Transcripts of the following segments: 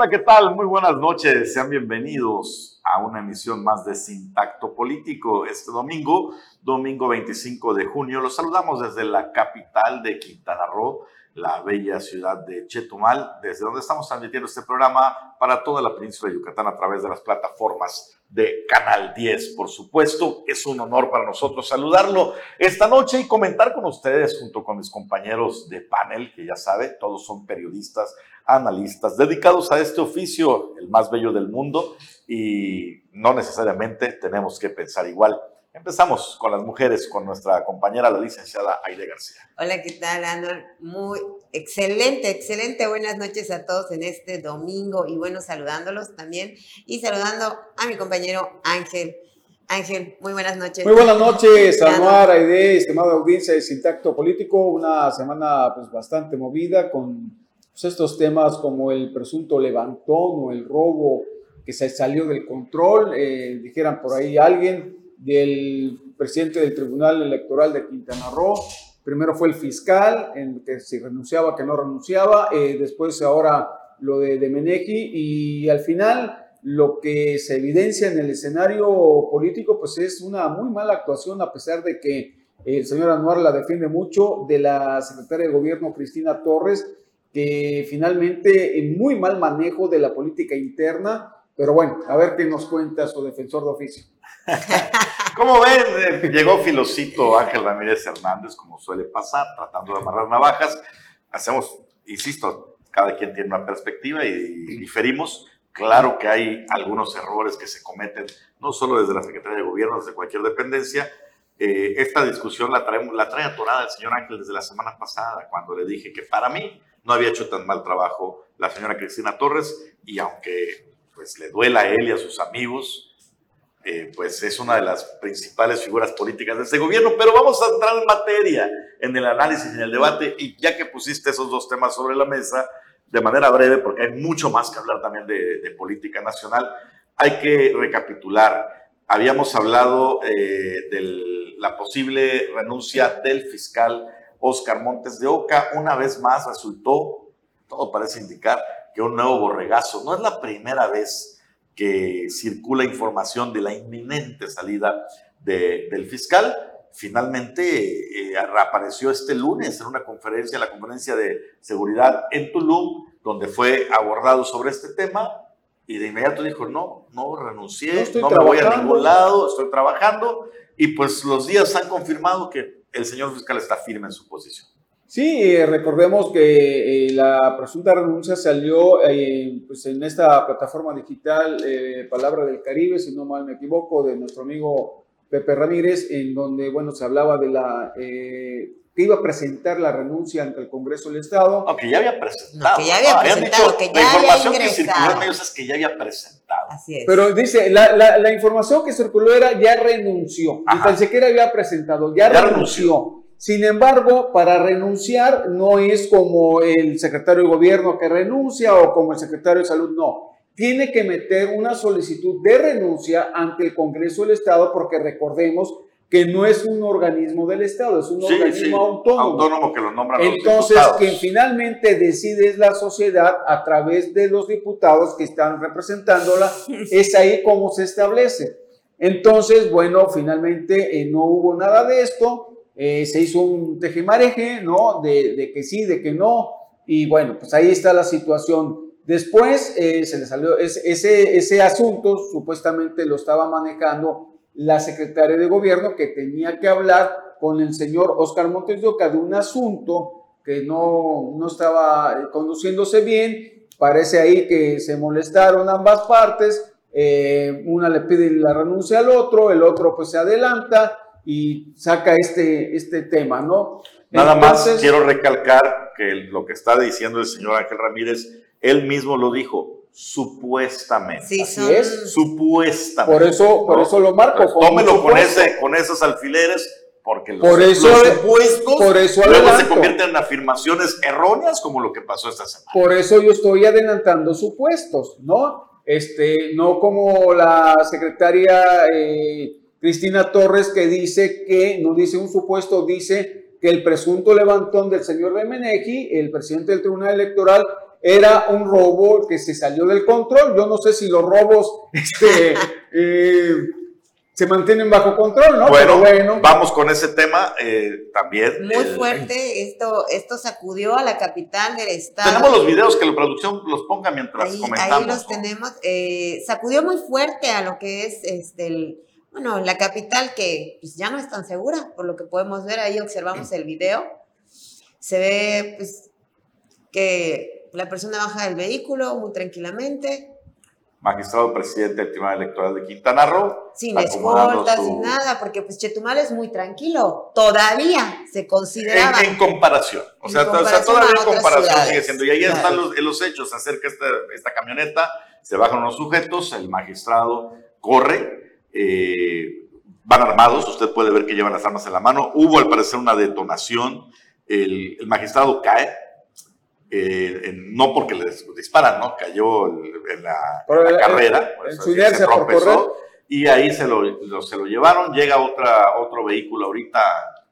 Hola, ¿qué tal? Muy buenas noches. Sean bienvenidos a una emisión más de Sintacto Político. Este domingo, domingo 25 de junio, los saludamos desde la capital de Quintana Roo, la bella ciudad de Chetumal, desde donde estamos transmitiendo este programa para toda la península de Yucatán a través de las plataformas de Canal 10. Por supuesto, es un honor para nosotros saludarlo esta noche y comentar con ustedes junto con mis compañeros de panel, que ya sabe, todos son periodistas, analistas, dedicados a este oficio, el más bello del mundo, y no necesariamente tenemos que pensar igual. Empezamos con las mujeres, con nuestra compañera, la licenciada Aide García. Hola, ¿qué tal, Andor? Muy excelente, excelente. Buenas noches a todos en este domingo y bueno, saludándolos también y saludando a mi compañero Ángel. Ángel, muy buenas noches. Muy buenas noches, Anuar, Aide, estimada audiencia de Sintacto Político. Una semana pues bastante movida con pues, estos temas como el presunto levantón o el robo que se salió del control, eh, dijeran por ahí alguien, del presidente del Tribunal Electoral de Quintana Roo. Primero fue el fiscal, en que si renunciaba, que no renunciaba. Eh, después ahora lo de, de. Y al final lo que se evidencia en el escenario político pues es una muy mala actuación a pesar de que el señor Anuar la defiende mucho de la secretaria de gobierno Cristina Torres que finalmente en muy mal manejo de la política interna pero bueno, a ver qué nos cuenta su defensor de oficio. Como ven, eh, llegó filocito Ángel Ramírez Hernández, como suele pasar, tratando de amarrar navajas. Hacemos, insisto, cada quien tiene una perspectiva y, diferimos. Claro que hay algunos errores que se cometen, no solo desde la Secretaría de Gobierno, desde cualquier dependencia. Eh, esta discusión la, trae, la trae atorada el señor Ángel desde la semana pasada, cuando le dije que para mí no había hecho tan mal trabajo la señora Cristina Torres, y aunque pues le duela a él y a sus amigos, eh, pues es una de las principales figuras políticas de este gobierno. Pero vamos a entrar en materia, en el análisis, en el debate, y ya que pusiste esos dos temas sobre la mesa, de manera breve, porque hay mucho más que hablar también de, política nacional, hay que recapitular. Habíamos hablado eh, de la posible renuncia del fiscal Oscar Montes de Oca. Una vez más resultó, todo parece indicar, que un nuevo borregazo. No es la primera vez que circula información de la inminente salida del fiscal. Finalmente eh, reapareció este lunes en una conferencia, la conferencia de seguridad en Tulum, donde fue abordado sobre este tema y de inmediato dijo, no, no renuncié, no, me voy a ningún lado, estoy trabajando y pues los días han confirmado que el señor fiscal está firme en su posición. Sí, eh, recordemos que eh, la presunta renuncia salió eh, pues en esta plataforma digital Palabra del Caribe, si no mal me equivoco, de nuestro amigo Pepe Ramírez, en donde bueno se hablaba de la que iba a presentar la renuncia ante el Congreso del Estado. Aunque ya había presentado. que ya había presentado, que ya la información que circuló en medios es que ya había presentado. Así es. Pero dice, la, la, información que circuló era ya renunció. Ni tan siquiera había presentado, ya, renunció. Sin embargo, para renunciar no es como el secretario de gobierno que renuncia o como el secretario de salud, no. Tiene que meter una solicitud de renuncia ante el Congreso del Estado porque recordemos que no es un organismo del Estado, es un organismo autónomo. Autónomo que lo nombran Entonces, quien finalmente decide es la sociedad a través de los diputados que están representándola, es ahí como se establece. Entonces, bueno, finalmente eh, no hubo nada de esto eh, se hizo un tejemareje, ¿no? De, que sí, de que no, y bueno, pues ahí está la situación. Después eh, se le salió ese, ese asunto, supuestamente lo estaba manejando la secretaria de gobierno que tenía que hablar con el señor Oscar Montes de Oca de un asunto que no, no estaba conduciéndose bien. Parece ahí que se molestaron ambas partes. Eh, una le pide la renuncia al otro, el otro pues se adelanta y saca este, este tema, ¿no? Nada más quiero recalcar que lo que está diciendo el señor Ángel Ramírez, él mismo lo dijo, supuestamente. Sí, Así es. Supuestamente. Por eso, por eso lo marco. tómelo con, ese, con esos alfileres, porque los, por eso, supuestos por eso luego se convierten en afirmaciones erróneas como lo que pasó esta semana. Por eso yo estoy adelantando supuestos, ¿no? Este, no como la secretaria eh, Cristina Torres que dice que, no dice un supuesto, dice que el presunto levantón del señor de Menegi, el presidente del Tribunal Electoral, era un robo que se salió del control. Yo no sé si los robos este, eh, se mantienen bajo control, ¿no? Bueno, bueno. vamos con ese tema eh, también. Muy fuerte, esto, esto sacudió a la capital del estado. Tenemos los videos que la producción los ponga mientras comentamos. Ahí los tenemos. Eh, sacudió muy fuerte a lo que es este, bueno, la capital que pues, ya no es tan segura, por lo que podemos ver, ahí observamos el video. Se ve pues, que la persona baja del vehículo muy tranquilamente, magistrado presidente del Tribunal Electoral de Quintana Roo. Sin escolta, sin nada, porque pues Chetumal es muy tranquilo. Todavía se consideraba. En, comparación. O sea, todavía en comparación sigue siendo. Y ahí están los, los, hechos. Se acerca esta, esta, camioneta, se bajan unos sujetos, el magistrado corre, eh, van armados. Usted puede ver que llevan las armas en la mano. Hubo al parecer una detonación. el, el magistrado cae eh, no porque le disparan, ¿no? Cayó en la, carrera, se tropezó y ahí se lo, se lo llevaron. Llega otra, otro vehículo ahorita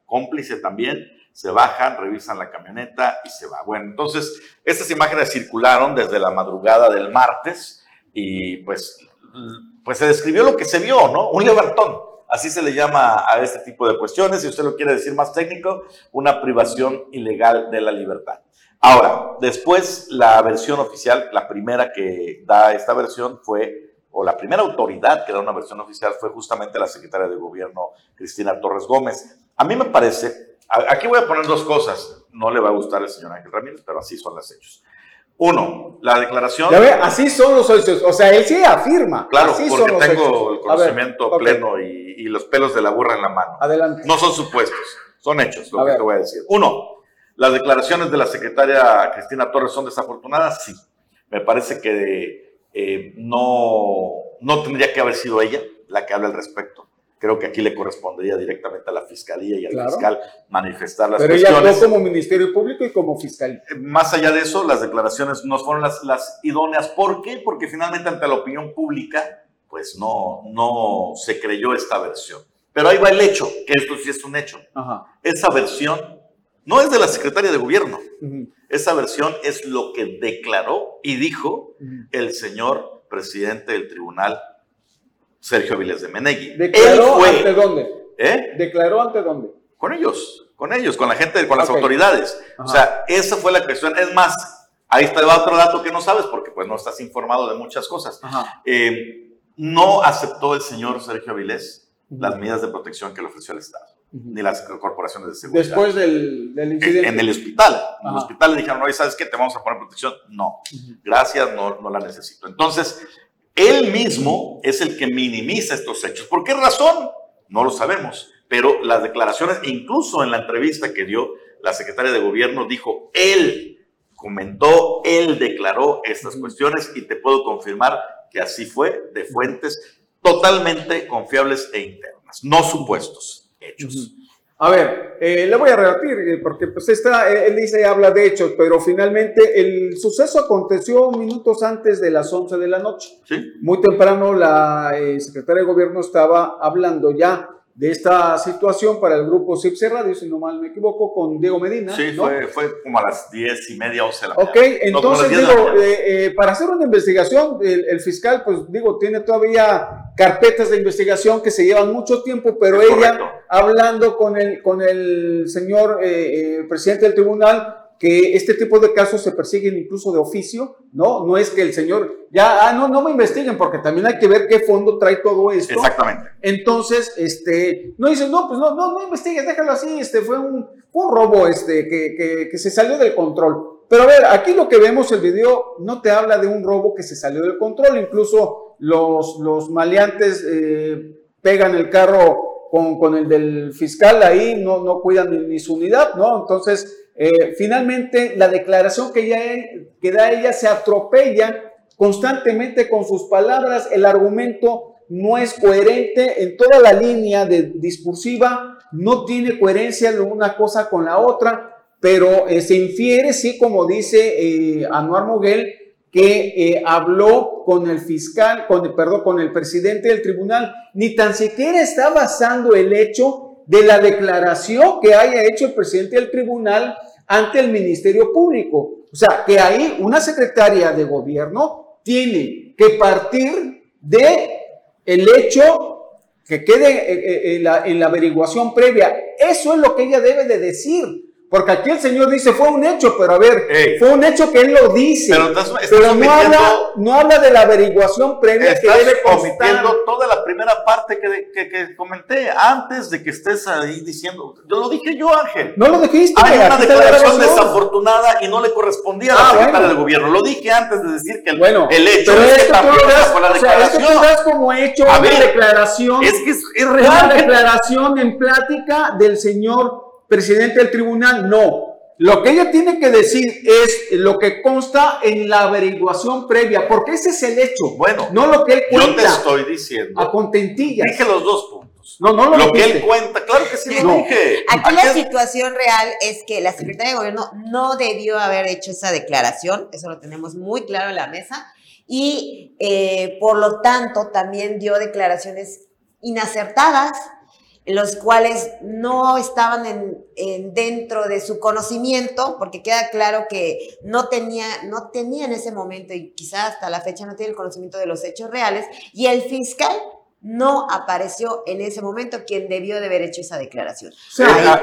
cómplice también, se bajan, revisan la camioneta y se va. Bueno, entonces estas imágenes circularon desde la madrugada del martes y pues, pues se describió lo que se vio, ¿no? Un levantón. Así se le llama a este tipo de cuestiones, si usted lo quiere decir más técnico, una privación ilegal de la libertad. Ahora, después la versión oficial, la primera que da esta versión fue, o la primera autoridad que da una versión oficial fue justamente la secretaria de gobierno, Cristina Torres Gómez. A mí me parece, aquí voy a poner dos cosas, no le va a gustar el señor Ángel Ramírez, pero así son los hechos. Uno, la declaración. Ya ve, así son los hechos. O sea, él sí afirma. Claro, porque tengo el conocimiento pleno y, los pelos de la burra en la mano. Adelante. No son supuestos, son hechos, lo que te voy a decir. Uno, ¿Las declaraciones de la secretaria Cristina Torres son desafortunadas? Sí. Me parece que eh, no, no tendría que haber sido ella la que habla al respecto. Creo que aquí le correspondería directamente a la fiscalía y al fiscal manifestar las Pero ella no como Ministerio Público y como fiscal. Eh, más allá de eso, las declaraciones no fueron las, las idóneas. ¿Por qué? Porque finalmente ante la opinión pública, pues no, no se creyó esta versión. Pero ahí va el hecho, que esto sí es un hecho. Esa versión no es de la secretaria de gobierno. Esa versión es lo que declaró y dijo el señor presidente del tribunal, Sergio Viles de Menegui. ¿Declaró ante dónde? ¿Eh? ¿Declaró ante dónde? Con ellos, con ellos, con la gente, con las autoridades. O sea, esa fue la cuestión. Es más, ahí está otro dato que no sabes porque pues no estás informado de muchas cosas. Eh, no aceptó el señor Sergio Avilés las medidas de protección que le ofreció el Estado ni las corporaciones de seguridad. Después del, incidente. En, el hospital. En el hospital le dijeron, oye, ¿sabes qué? Te vamos a poner protección. No, gracias, no, no la necesito. Entonces, él mismo es el que minimiza estos hechos. ¿Por qué razón? No lo sabemos. Pero las declaraciones, incluso en la entrevista que dio la secretaria de gobierno, dijo, él comentó, él declaró estas cuestiones y te puedo confirmar que así fue de fuentes totalmente confiables e internas, no supuestos hechos. A ver, eh, le voy a rebatir, eh, porque pues está, eh, él dice, habla de hechos, pero finalmente el suceso aconteció minutos antes de las 11 de la noche. ¿Sí? Muy temprano la secretaria de gobierno estaba hablando ya de esta situación para el grupo CIPSE Radio, si no mal me equivoco, con Diego Medina. Sí, fue, fue, como a las diez y media, o de la mañana. Ok, entonces digo, eh, eh, para hacer una investigación, el, fiscal, pues digo, tiene todavía carpetas de investigación que se llevan mucho tiempo, pero ella, hablando con el, con el señor eh, presidente del tribunal, que este tipo de casos se persiguen incluso de oficio, ¿no? No es que el señor, ya, ah, no, no me investiguen, porque también hay que ver qué fondo trae todo esto. Exactamente. Entonces, este, no dicen, no, pues no, no, no investigues, déjalo así, este, fue un, un robo, este, que, que, que, se salió del control. Pero a ver, aquí lo que vemos, el video no te habla de un robo que se salió del control, incluso los, los maleantes eh, pegan el carro con, con, el del fiscal ahí, no, no cuidan ni, su unidad, ¿no? Entonces, eh, finalmente, la declaración que, da ella se atropella constantemente con sus palabras, el argumento no es coherente en toda la línea discursiva, no tiene coherencia de una cosa con la otra, pero eh, se infiere, sí, como dice eh, Anuar Moguel, que eh, habló con el fiscal, con, perdón, con el presidente del tribunal, ni tan siquiera está basando el hecho de la declaración que haya hecho el presidente del tribunal ante el Ministerio Público. O O sea, que ahí una secretaria de gobierno tiene que partir de el hecho que quede eh, eh, en la, en la averiguación previa. Eso es lo que ella debe de decir. Porque aquí el Señor dice, fue un hecho, pero a ver, fue un hecho que Él lo dice. Pero, no, habla, no habla de la averiguación previa que debe omitiendo toda la primera parte que, que, que, comenté, antes de que estés ahí diciendo, yo lo dije yo, Ángel. No lo dijiste. Hay una declaración desafortunada y no le correspondía a la ah, secretaria del gobierno. Lo dije antes de decir que el, bueno, el hecho pero es que también con la declaración. O sea, es que como hecho una declaración. Es que es, real. Una declaración en plática del señor presidente del tribunal, no. Lo que ella tiene que decir es lo que consta en la averiguación previa, porque ese es el hecho. Bueno, no lo que él cuenta. Yo te estoy diciendo. A contentillas. Dije los dos puntos. No, no lo, lo que él cuenta, claro que sí lo dije. Aquí la situación real es que la secretaria de gobierno no debió haber hecho esa declaración, eso lo tenemos muy claro en la mesa, y eh, por lo tanto también dio declaraciones inacertadas los cuales no estaban en, dentro de su conocimiento, porque queda claro que no tenía, no tenía en ese momento, y quizás hasta la fecha no tiene el conocimiento de los hechos reales, y el fiscal no apareció en ese momento quien debió de haber hecho esa declaración.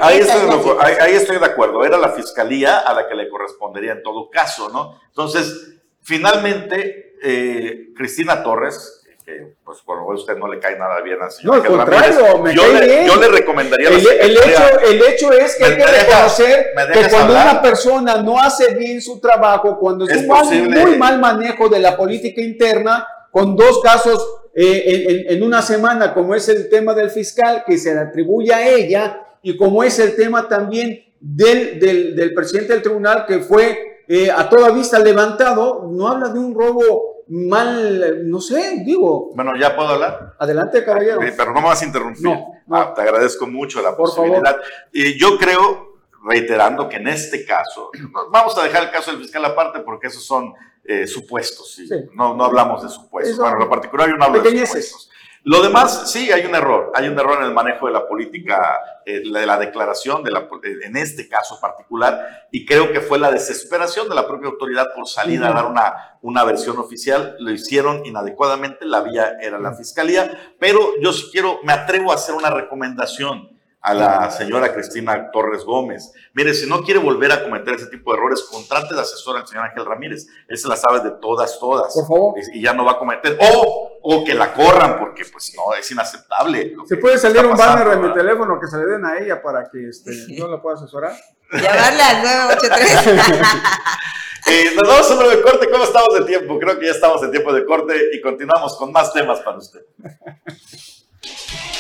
ahí, estoy de acuerdo, era la fiscalía a la que le correspondería en todo caso, ¿no? Entonces, finalmente, eh, Cristina Torres, que pues por usted no le cae nada bien al señor. No, al contrario, me yo, cae le, bien. yo le recomendaría el, el, hecho, el hecho es que hay que reconocer que cuando una persona no hace bien su trabajo, cuando es, un muy mal manejo de la política interna, con dos casos eh, en, en, una semana, como es el tema del fiscal, que se le atribuye a ella, y como es el tema también del, del, del presidente del tribunal, que fue eh, a toda vista levantado, no habla de un robo mal, no sé, digo. Bueno, ¿ya puedo hablar? Adelante, caballero. pero no me vas a interrumpir. Ah, te agradezco mucho la posibilidad. Y yo creo, reiterando que en este caso, vamos a dejar el caso del fiscal aparte porque esos son eh, supuestos. No, no hablamos de supuestos. bueno, en lo particular yo no hablo de supuestos. Lo demás, sí, hay un error. Hay un error en el manejo de la política, eh, de la declaración, de la, en este caso particular, y creo que fue la desesperación de la propia autoridad por salir a dar una, una versión oficial. Lo hicieron inadecuadamente, la vía era la fiscalía, pero yo sí quiero, me atrevo a hacer una recomendación a la señora Cristina Torres Gómez. Mire, si no quiere volver a cometer ese tipo de errores, contrate de asesor al señor Ángel Ramírez. Él se la sabe de todas, todas. Por favor. Y, ya no va a cometer. O, o que la corran, porque pues no, es inaceptable. Se puede salir un banner de mi teléfono que se le den a ella para que este, yo la pueda asesorar. Llamarle al 983. eh, nos vamos a un breve corte. ¿Cómo estamos de tiempo? Creo que ya estamos en tiempo de corte y continuamos con más temas para usted.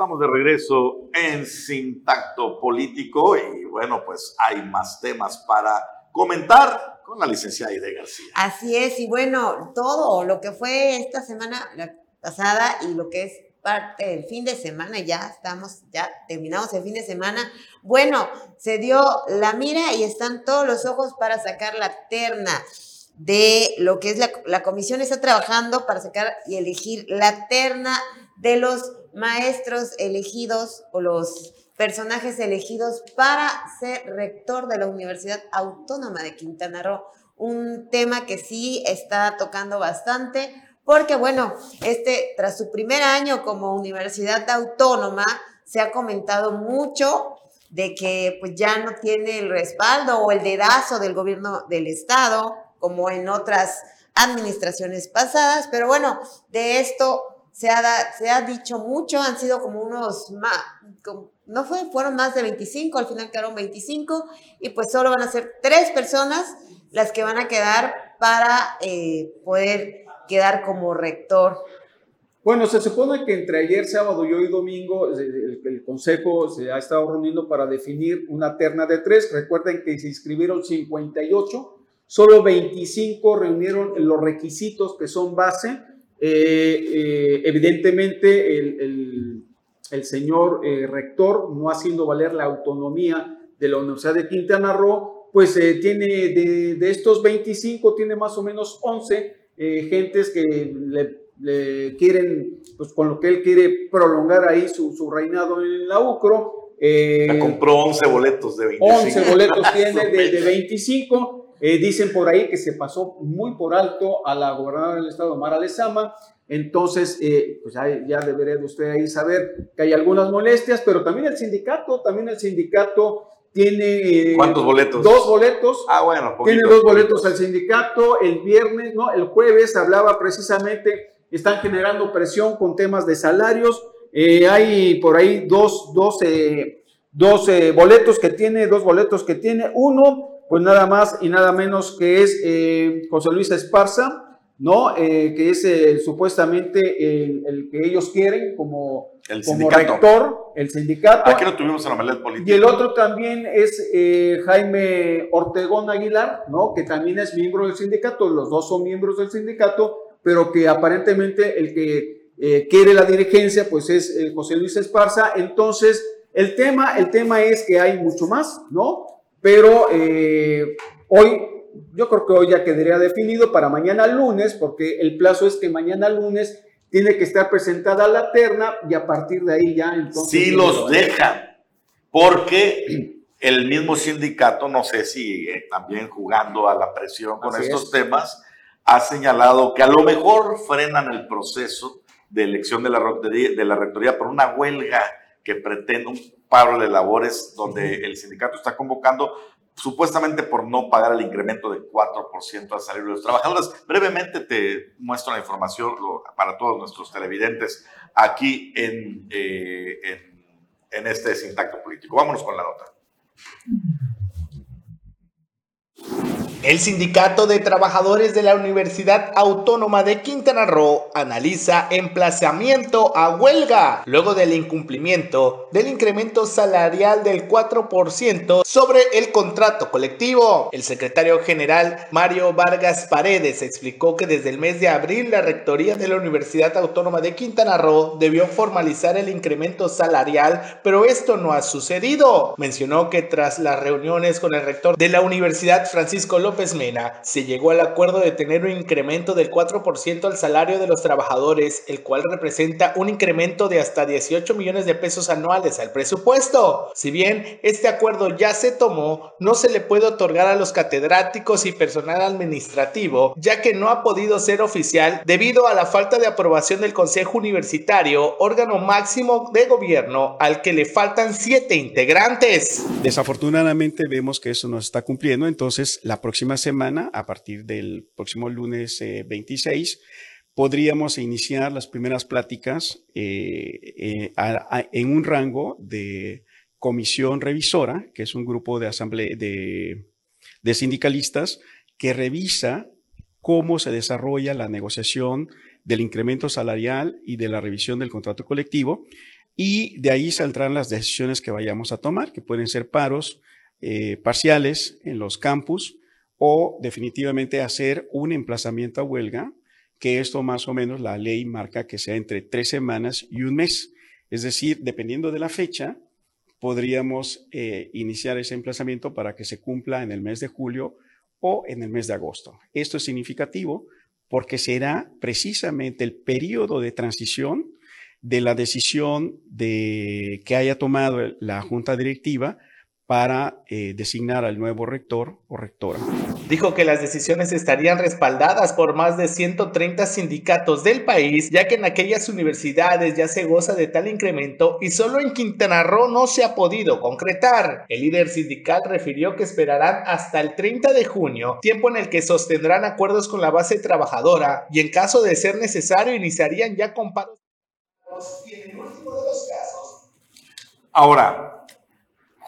Estamos de regreso en Sin Tacto Político y bueno, pues hay más temas para comentar con la licenciada Ide García. Así es, y bueno, todo lo que fue esta semana pasada y lo que es parte del fin de semana, ya estamos, ya terminamos el fin de semana. Bueno, se dio la mira y están todos los ojos para sacar la terna de lo que es la, la comisión está trabajando para sacar y elegir la terna de los maestros elegidos o los personajes elegidos para ser rector de la Universidad Autónoma de Quintana Roo. Un tema que sí está tocando bastante, porque bueno, este, tras su primer año como universidad autónoma, se ha comentado mucho de que pues ya no tiene el respaldo o el dedazo del gobierno del estado, como en otras administraciones pasadas, pero bueno, de esto se ha, se ha dicho mucho, han sido como unos no fue, fueron más de 25, al final quedaron 25 y pues solo van a ser tres personas las que van a quedar para eh, poder quedar como rector. Bueno, se supone que entre ayer, sábado y hoy domingo, el, el, Consejo se ha estado reuniendo para definir una terna de tres. Recuerden que se inscribieron 58, solo 25 reunieron los requisitos que son base eh, eh, evidentemente, el, señor eh, rector, no haciendo valer la autonomía de la Universidad de Quintana Roo, pues tiene de, estos 25, tiene más o menos 11 gentes que le, quieren, pues con lo que él quiere prolongar ahí su, su reinado en la UCRO. Eh, compró 11 boletos de 25. 11 boletos tiene de, 25. Eh, dicen por ahí que se pasó muy por alto a la gobernadora del estado, Mara Lezama. Entonces, eh, pues ya, ya, debería de usted ahí saber que hay algunas molestias, pero también el sindicato, también el sindicato tiene... Eh, ¿Cuántos boletos? Dos boletos. Ah, bueno. tiene dos boletos al sindicato. El viernes, no, el jueves hablaba precisamente, están generando presión con temas de salarios. Eh, hay por ahí dos, dos, dos boletos que tiene, dos boletos que tiene. Uno, pues nada más y nada menos que es José Luis Esparza ¿no? Eh, que es eh, supuestamente el, que ellos quieren como, el como rector, el sindicato. Aquí lo tuvimos en la política. Y el otro también es eh, Jaime Ortegón Aguilar, ¿no? que también es miembro del sindicato, los dos son miembros del sindicato, pero que aparentemente el que quiere la dirigencia pues es José Luis Esparza. Entonces, el tema, el tema es que hay mucho más, ¿no? Pero hoy yo creo que hoy ya quedaría definido para mañana lunes, porque el plazo es que mañana lunes tiene que estar presentada la terna y a partir de ahí ya entonces... Sí los dejan, porque el mismo sindicato, no sé si eh, también jugando a la presión con estos temas, ha señalado que a lo mejor frenan el proceso de elección de la, de la rectoría por una huelga que pretende un paro de labores donde el sindicato está convocando supuestamente por no pagar el incremento de 4% al salario de los trabajadores. Brevemente te muestro la información para todos nuestros televidentes aquí en, eh, en, en este Sintacto Político. Vámonos con la nota. El Sindicato de Trabajadores de la Universidad Autónoma de Quintana Roo analiza emplazamiento a huelga luego del incumplimiento del incremento salarial del 4% sobre el contrato colectivo. El secretario general Mario Vargas Paredes explicó que desde el mes de abril la Rectoría de la Universidad Autónoma de Quintana Roo debió formalizar el incremento salarial, pero esto no ha sucedido. Mencionó que tras las reuniones con el rector de la Universidad Francisco López López Mena, se llegó al acuerdo de tener un incremento del 4% al salario de los trabajadores, el cual representa un incremento de hasta 18 millones de pesos anuales al presupuesto. Si bien este acuerdo ya se tomó, no se le puede otorgar a los catedráticos y personal administrativo, ya que no ha podido ser oficial debido a la falta de aprobación del Consejo Universitario, órgano máximo de gobierno al que le faltan siete integrantes. Desafortunadamente vemos que eso no se está cumpliendo, entonces la próxima semana, a partir del próximo lunes 26, eh, podríamos iniciar las primeras pláticas eh, eh, en un rango de comisión revisora, que es un grupo de asamblea de, de sindicalistas que revisa cómo se desarrolla la negociación del incremento salarial y de la revisión del contrato colectivo. Y de ahí saldrán las decisiones que vayamos a tomar, que pueden ser paros parciales en los campus, o definitivamente hacer un emplazamiento a huelga, que esto más o menos la ley marca que sea entre tres semanas y un mes. Es decir, dependiendo de la fecha, podríamos eh, iniciar ese emplazamiento para que se cumpla en el mes de julio o en el mes de agosto. Esto es significativo porque será precisamente el periodo de transición de la decisión de, que haya tomado la junta directiva para eh, designar al nuevo rector o rectora. Dijo que las decisiones estarían respaldadas por más de 130 sindicatos del país, ya que en aquellas universidades ya se goza de tal incremento y solo en Quintana Roo no se ha podido concretar. El líder sindical refirió que esperarán hasta el 30 de junio, tiempo en el que sostendrán acuerdos con la base trabajadora y en caso de ser necesario iniciarían ya con paros. Ahora,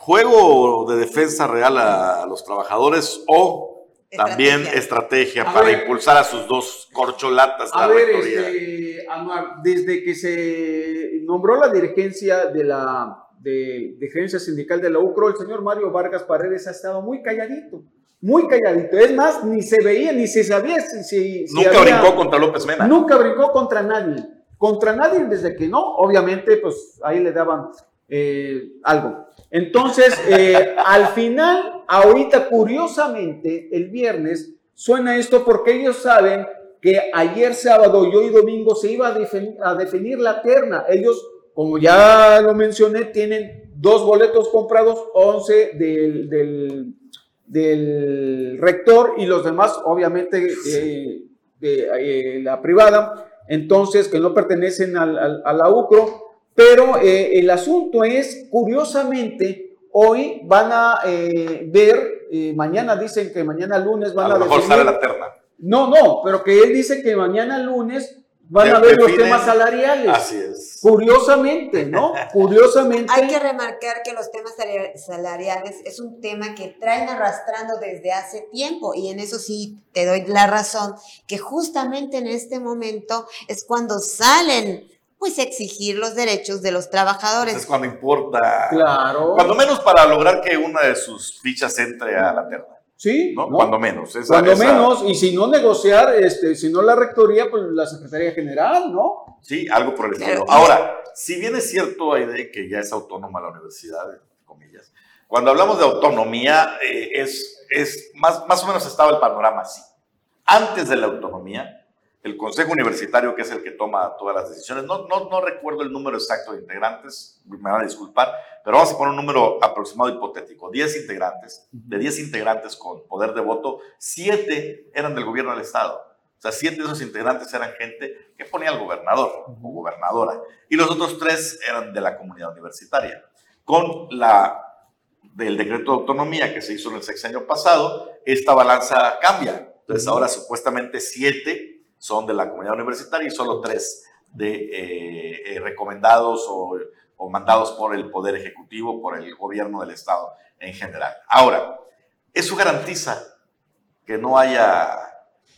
juego de defensa real a, los trabajadores o también estrategia para impulsar a sus dos corcholatas. A ver, este, desde que se nombró la dirigencia de la de, dirigencia sindical de la UCRO, el señor Mario Vargas Paredes ha estado muy calladito. Muy calladito. Es más, ni se veía, ni se sabía si. nunca brincó contra López Mena. Nunca brincó contra nadie. Contra nadie desde que no. Obviamente, pues ahí le daban eh, algo. Entonces, eh, al final, ahorita curiosamente, el viernes, suena esto porque ellos saben que ayer sábado y hoy domingo se iba a, definir, la terna. Ellos como ya lo mencioné, tienen dos boletos comprados, 11 del, del, del rector y los demás, obviamente, eh, de eh, la privada, entonces que no pertenecen al, al- a la UCRO, pero eh, el asunto es, curiosamente, hoy van a eh, ver, eh, mañana dicen que mañana lunes van A a, lo mejor definir- sale la terna. no, no, pero que él dice que mañana lunes van De- a ver los temas salariales. Así es. Curiosamente, ¿no? Curiosamente. Hay que remarcar que los temas salari- salariales es un tema que traen arrastrando desde hace tiempo y en eso sí te doy la razón, que justamente en este momento es cuando salen pues exigir los derechos de los Es trabajadores. cuando importa. Claro. Cuando menos para lograr que una de sus fichas entre a la terna. sí, ¿no? ¿no? Cuando menos. Esa- Cuando esa- menos, y si no negociar, este, si no la rectoría, pues la Secretaría General, ¿no? Sí, algo por el Claro, estilo. y- Ahora, si bien es cierto, Aide, que ya es autónoma la universidad, entre comillas, cuando hablamos de autonomía, eh, es, es más, más o menos estaba el panorama así. Antes de la autonomía, el Consejo Universitario, que es el que toma todas las decisiones, no, no, no recuerdo el número exacto de integrantes, me van a disculpar, pero vamos a poner un número aproximado hipotético, 10 integrantes, de 10 integrantes con poder de voto, 7 eran del gobierno del Estado. O sea, 7 de esos integrantes eran gente que ponía al gobernador o gobernadora, y los otros 3 eran de la comunidad universitaria. Con la del decreto de autonomía que se hizo en el sexenio pasado, esta balanza cambia. Entonces ahora supuestamente 7 son de la comunidad universitaria y solo 3 de eh, eh, recomendados o, o mandados por el Poder Ejecutivo, por el gobierno del Estado en general. Ahora, ¿eso garantiza que no haya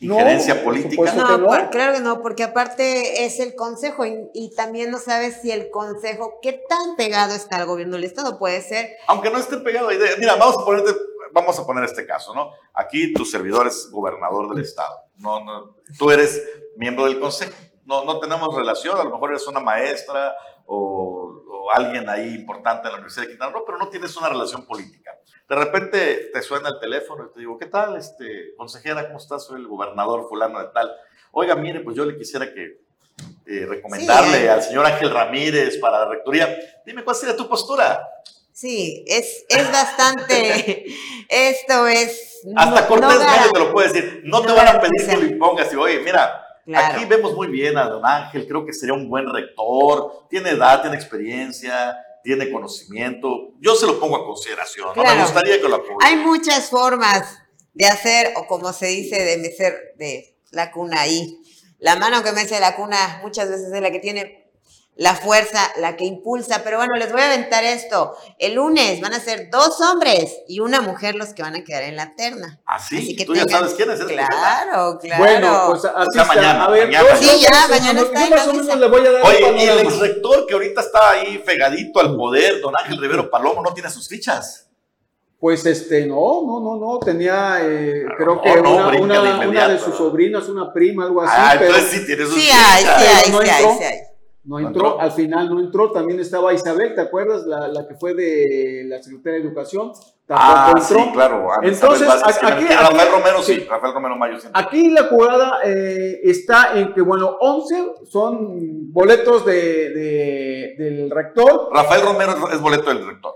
injerencia política? No, que no. por- claro que no, porque aparte es el consejo y, y también no sabes si el consejo, qué tan pegado está al gobierno del Estado, puede ser aunque no esté pegado. Mira, vamos a, ponerte, vamos a poner este caso, ¿no? Aquí tu servidor es gobernador del estado. No, no, tú eres miembro del consejo. No, no tenemos relación, a lo mejor eres una maestra o, o alguien ahí importante en la Universidad de Quintana Roo, pero no tienes una relación política. De repente te suena el teléfono y te digo, ¿qué tal, este, consejera? ¿Cómo estás? Soy el gobernador fulano de tal. Oiga, mire, pues yo le quisiera que eh, recomendarle Sí, eh. al señor Ángel Ramírez para la rectoría. Dime, ¿cuál sería tu postura? Sí, es, es bastante. Esto es. Hasta no- Cortés no te lo puede decir. No, no te van a pedir que lo impongas y, oye, mira, Claro. aquí vemos muy bien a don Ángel, creo que sería un buen rector, tiene edad, tiene experiencia, tiene conocimiento. Yo se lo pongo a consideración. Me gustaría que lo apoye. Hay muchas formas de hacer, o como se dice, de mecer de la cuna ahí. La mano que mece la cuna muchas veces es la que tiene la fuerza, la que impulsa. Pero bueno, les voy a aventar esto. El lunes van a ser dos hombres y una mujer los que van a quedar en la terna. ¿Así? Así que ¿Tú ya sabes quién es? ¿Eres Claro, claro. Bueno, pues así sea, está. mañana, a ver, mañana. Sí, ya, mañana yo está en más la o menos mesa. le voy a dar Oye, el y el panorama. exrector que ahorita está ahí pegadito al poder, don Ángel Rivero Palomo, no tiene sus fichas. Pues este, no, no, no, no, tenía, eh, A creo que no, una, de una inmediato, de sus sobrinas, una prima, algo así, ah, pero entonces sí tiene sus Sí hay, sí fichas. hay, sí hay, sí hay. No ¿No entró, entró? al final no entró, también estaba Isabel, ¿te acuerdas? La, la que fue de la Secretaría de Educación, tampoco Ah, entró. sí, claro. Entonces, Vázquez, aquí- me- Rafael aquí- Romero, sí, sí. Rafael Romero Mayo. sí. Aquí la jugada eh, está en que, bueno, 11 son boletos de, de- del rector, Rafael Romero es boleto del rector.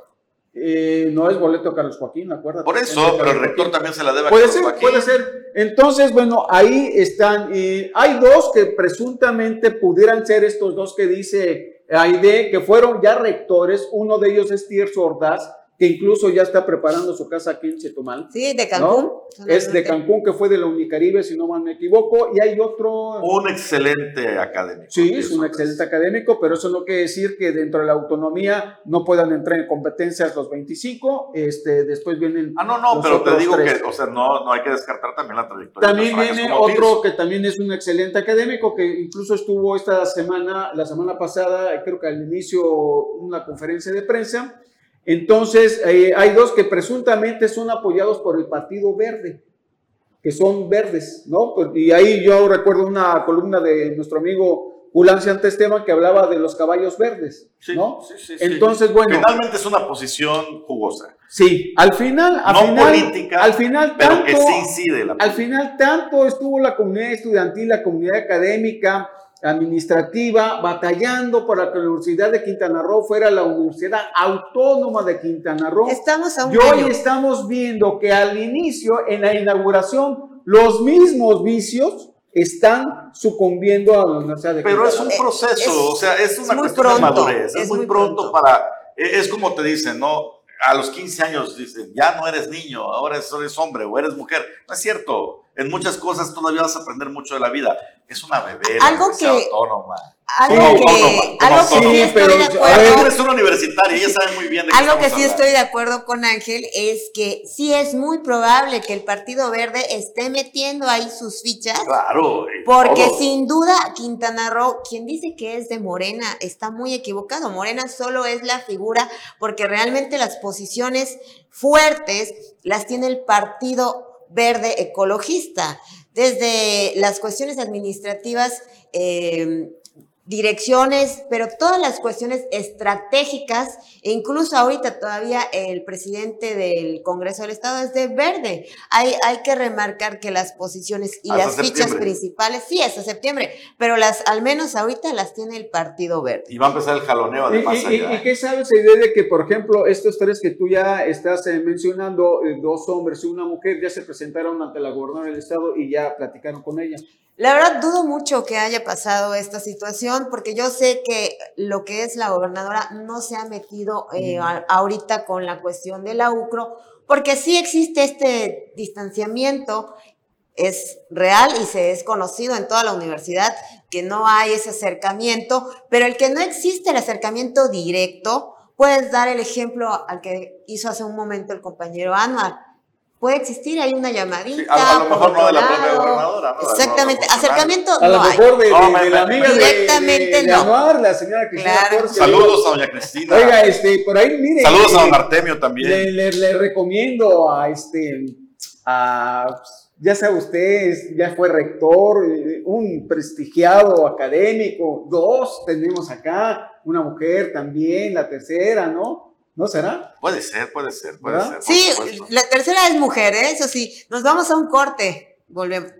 Eh, no es boleto Carlos Joaquín, acuérdate. Por eso, pero el rector también se la debe a Puede Carlos ser, Joaquín. puede ser. Entonces, bueno, ahí están. eh, hay dos que presuntamente pudieran ser estos dos que dice Aide, que fueron ya rectores. Uno de ellos es Tirso Ordaz, que incluso ya está preparando su casa aquí en Chetumal. Sí, de Cancún. Es de Cancún, que fue de la Unicaribe, si no mal me equivoco. Y hay otro. Un excelente académico. Sí, es un excelente académico, pero eso no quiere decir que dentro de la autonomía no puedan entrar en competencias los 25. Este, después vienen. Ah, no, no, los pero te digo tres. que, o sea, no, no hay que descartar también la trayectoria. También viene otro que también es un excelente académico que incluso estuvo esta semana, la semana pasada, creo que al inicio, una conferencia de prensa. Entonces, eh, hay dos que presuntamente son apoyados por el Partido Verde, que son verdes, ¿no? Pues, Y ahí yo recuerdo una columna de nuestro amigo Ulancia Antesteban que hablaba de los caballos verdes, ¿no? sí, sí, sí. Entonces, bueno, Finalmente es una posición jugosa, sí, al final, al No final, política, al final, pero tanto, que sí incide la al final tanto estuvo la comunidad estudiantil, la comunidad académica, administrativa, batallando para que la Universidad de Quintana Roo fuera la Universidad Autónoma de Quintana Roo. Estamos a un y hoy año. estamos viendo que al inicio, en la inauguración, los mismos vicios están sucumbiendo a la Universidad de Pero Quintana es un Eh, proceso, es- o sea, es es una muy cuestión de pronto, madurez, es, es muy muy pronto, pronto. para, e- es como te dicen, ¿no? A los 15 años dicen, ya no eres niño, ahora eres hombre o eres mujer. No es cierto, en muchas cosas todavía vas a aprender mucho de la vida. Es una bebé, Algo que- autónoma. Algo que, autónoma, algo que sí Sí, estoy pero, de a acuerdo. ver, eres una universitaria ella sabe muy bien de qué Algo que sí hablando. estoy de acuerdo con Ángel es que sí es muy probable que el Partido Verde esté metiendo ahí sus fichas. Claro. Porque todo. sin duda Quintana Roo, quien dice que es de Morena, está muy equivocado. Morena solo es la figura porque realmente las posiciones fuertes las tiene el Partido Verde Ecologista. Desde las cuestiones administrativas, eh, direcciones, pero todas las cuestiones estratégicas, e incluso ahorita todavía el presidente del Congreso del Estado es de verde. Hay, hay que remarcar que las posiciones y Hasta las fichas septiembre. principales, sí, hasta septiembre, pero las, al menos ahorita las tiene el Partido Verde. Y va a empezar el jaloneo de ¿Y, más y- allá. y qué sabes idea de que, por ejemplo, estos tres que tú ya estás eh, mencionando, eh, dos hombres y una mujer, ya se presentaron ante la gobernadora del estado y ya platicaron con ella? La verdad dudo mucho que haya pasado esta situación porque yo sé que lo que es la gobernadora no se ha metido eh, a- ahorita con la cuestión de la UCRO porque sí existe este distanciamiento, es real y se es conocido en toda la universidad que no hay ese acercamiento, pero el que no existe el acercamiento directo, puedes dar el ejemplo al que hizo hace un momento el compañero Anuar. Puede existir ahí una llamadita. Sí, a- a lo mejor no de la propia gobernadora, Exactamente. Acercamiento A lo no hay. mejor de, No, de- la amiga Directamente de, de no. Anuar, la señora Cristina Claro. Saludos a doña Cristina. Oiga, este, por ahí, mire. Saludos a don Artemio también. Le, le- le recomiendo a este, a, ya sabe usted, ya fue rector, eh, un prestigiado académico, dos tenemos acá, una mujer también, la tercera, ¿no? ¿No será? Puede ser, puede ser, puede ¿Verdad? ser. Sí, supuesto. la tercera es mujer, ¿eh? eso sí. Nos vamos a un corte. Volvemos.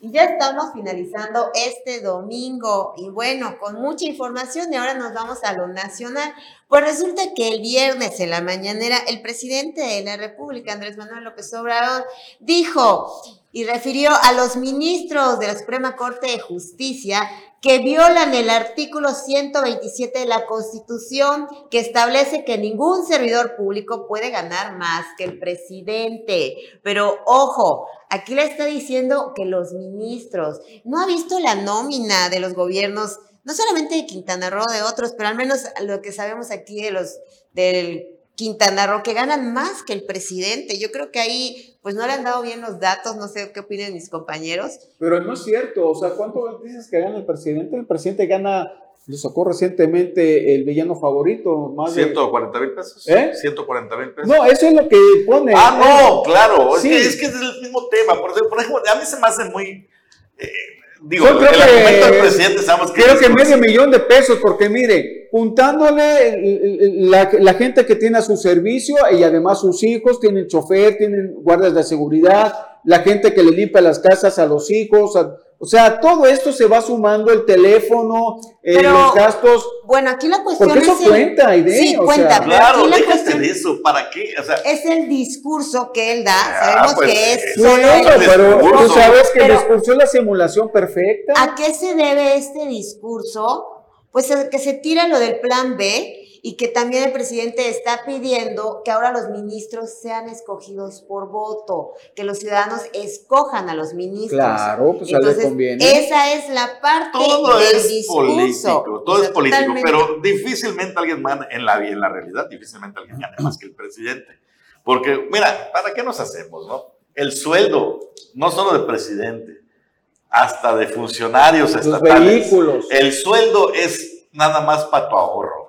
Y ya estamos finalizando este domingo y bueno, con mucha información y ahora nos vamos a lo nacional. Pues resulta que el viernes en la mañanera el presidente de la República, Andrés Manuel López Obrador, dijo y refirió a los ministros de la Suprema Corte de Justicia que violan el artículo 127 de la Constitución que establece que ningún servidor público puede ganar más que el presidente. Pero ojo, aquí le está diciendo que los ministros no ha visto la nómina de los gobiernos, no solamente de Quintana Roo, de otros, pero al menos lo que sabemos aquí de los del Quintana Roo, que ganan más que el presidente. Yo creo que ahí pues no le han dado bien los datos, no sé qué opinan mis compañeros. Pero no es cierto, o sea, ¿cuánto dices que gana el presidente? El presidente gana, le sacó recientemente el villano favorito, más de... 140 mil pesos. ¿Eh? 140 mil pesos. No, eso es lo que pone. Ah, no, claro. Sí. Es, que, es que es el mismo tema. Por, por ejemplo, a mí se me hace muy. eh, digo, Yo creo el que- argumento del presidente, sabemos que. Creo que medio millón de pesos, porque mire, juntándole la, la gente que tiene a su servicio y además sus hijos, tienen chofer, tienen guardias de seguridad, la gente que le limpia las casas a los hijos, a- o sea, todo esto se va sumando el teléfono, eh, Pero- los gastos, Bueno, aquí la cuestión porque eso es el- cuenta, Aide, Sí, o cuenta, sea, Claro, aquí la cuestión de eso. ¿Para qué? O sea, es el discurso que él da. Ah, Sabemos pues, que es solo el pero tú sabes que Pero- el discurso es la simulación perfecta. ¿A qué se debe este discurso? Pues a que se tira lo del plan B y que también el presidente está pidiendo que ahora los ministros sean escogidos por voto, que los ciudadanos escojan a los ministros. Claro, pues a él le Entonces, conviene. esa es la parte todo del es discurso. político. Todo O sea, es político. totalmente. Pero difícilmente alguien gana en la, en la realidad, difícilmente alguien gana más que el presidente. Porque, mira, ¿para qué nos hacemos, no? El sueldo, no solo de presidente, hasta de funcionarios Los estatales. vehículos. El sueldo es nada más para tu ahorro.